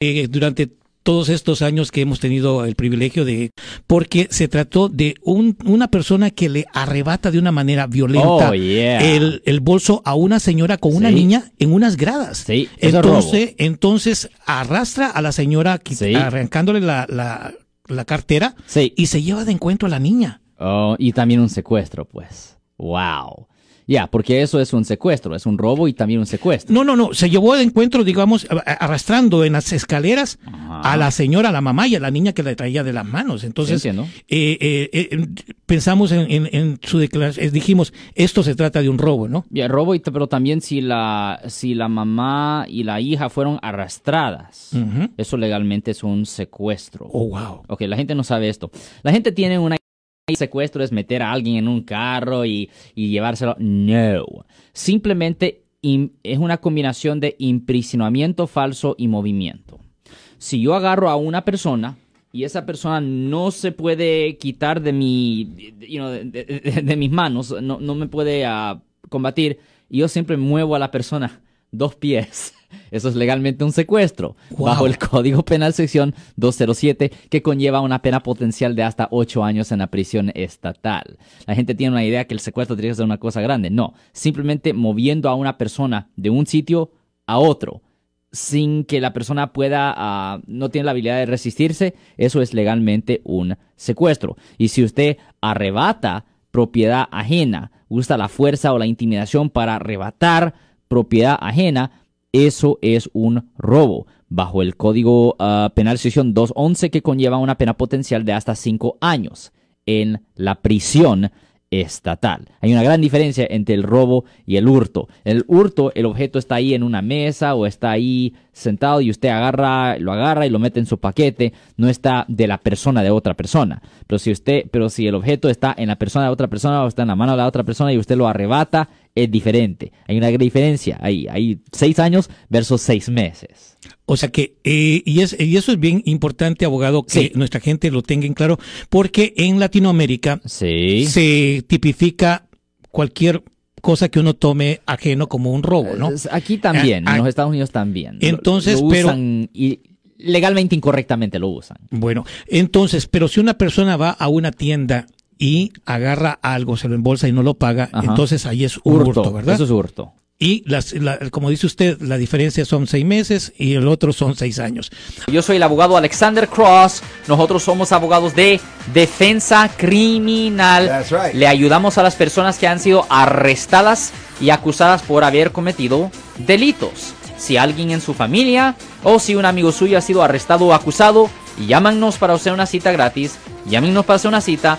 eh, durante todos estos años que hemos tenido el privilegio de, porque se trató de un, una persona que le arrebata de una manera violenta Oh, yeah. el, el bolso a una señora con una Sí. niña en unas gradas. Sí, entonces, entonces arrastra a la señora Sí. arrancándole la, la, la cartera y se lleva de encuentro a la niña. Oh, y también un secuestro, pues. Wow. Ya, porque eso es un secuestro, es un robo y también un secuestro. No, no, no, se llevó de encuentro, digamos, arrastrando en las escaleras Ajá. a la señora, a la mamá y a la niña que la traía de las manos. Entonces, Sí, eh, eh, eh, pensamos en, en- en su declaración, dijimos, esto se trata de un robo, ¿no? Ya, robo, y pero también si la, si la mamá y la hija fueron arrastradas, Ujú. eso legalmente es un secuestro. Oh, wow. Ok, la gente no sabe esto. La gente tiene una secuestro es meter a alguien en un carro y, y llevárselo. No. Simplemente im- es una combinación de imprisionamiento falso y movimiento. Si yo agarro a una persona y esa persona no se puede quitar de mi, de, mis manos, no, me puede ah, combatir, yo siempre muevo a la persona dos pies. Eso es legalmente un secuestro, Wow. bajo el Código Penal sección 207, que conlleva una pena potencial de hasta ocho años en la prisión estatal. La gente tiene una idea que el secuestro tiene que ser una cosa grande. No, simplemente moviendo a una persona de un sitio a otro sin que la persona pueda, ah, no tiene la habilidad de resistirse, eso es legalmente un secuestro. Y si usted arrebata propiedad ajena, usa la fuerza o la intimidación para arrebatar propiedad ajena, eso es un robo bajo el Código ah, Penal sección 211 que conlleva una pena potencial de hasta cinco años en la prisión estatal. Hay una gran diferencia entre el robo y el hurto. El hurto, el objeto está ahí en una mesa o está ahí sentado y usted agarra, lo agarra y lo mete en su paquete, no está de la persona de otra persona. Pero si usted, pero si el objeto está en la persona de otra persona o está en la mano de la otra persona y usted lo arrebata, es diferente. Hay una gran diferencia ahí. Hay seis años versus seis meses. O sea que, eh, y, es, y eso es bien importante, abogado, que Sí. nuestra gente lo tenga en claro, porque en Latinoamérica Sí. se tipifica cualquier cosa que uno tome ajeno como un robo, ¿no? Aquí también, Ah, en ah, los Estados Unidos también. Entonces, lo pero- usan y legalmente incorrectamente lo usan. Bueno, entonces, pero si una persona va a una tienda y agarra algo, se lo embolsa y no lo paga, Ajá. entonces ahí es un hurto, ¿verdad? Eso es hurto. Y las, la- como dice usted, la diferencia son seis meses y el otro son seis años. Yo soy el abogado Alexander Cross. Nosotros somos abogados de defensa criminal. That's right. Le ayudamos a las personas que han sido arrestadas y acusadas por haber cometido delitos. Si alguien en su familia o si un amigo suyo ha sido arrestado o acusado, llámanos para hacer una cita gratis. Llámenos para hacer una cita.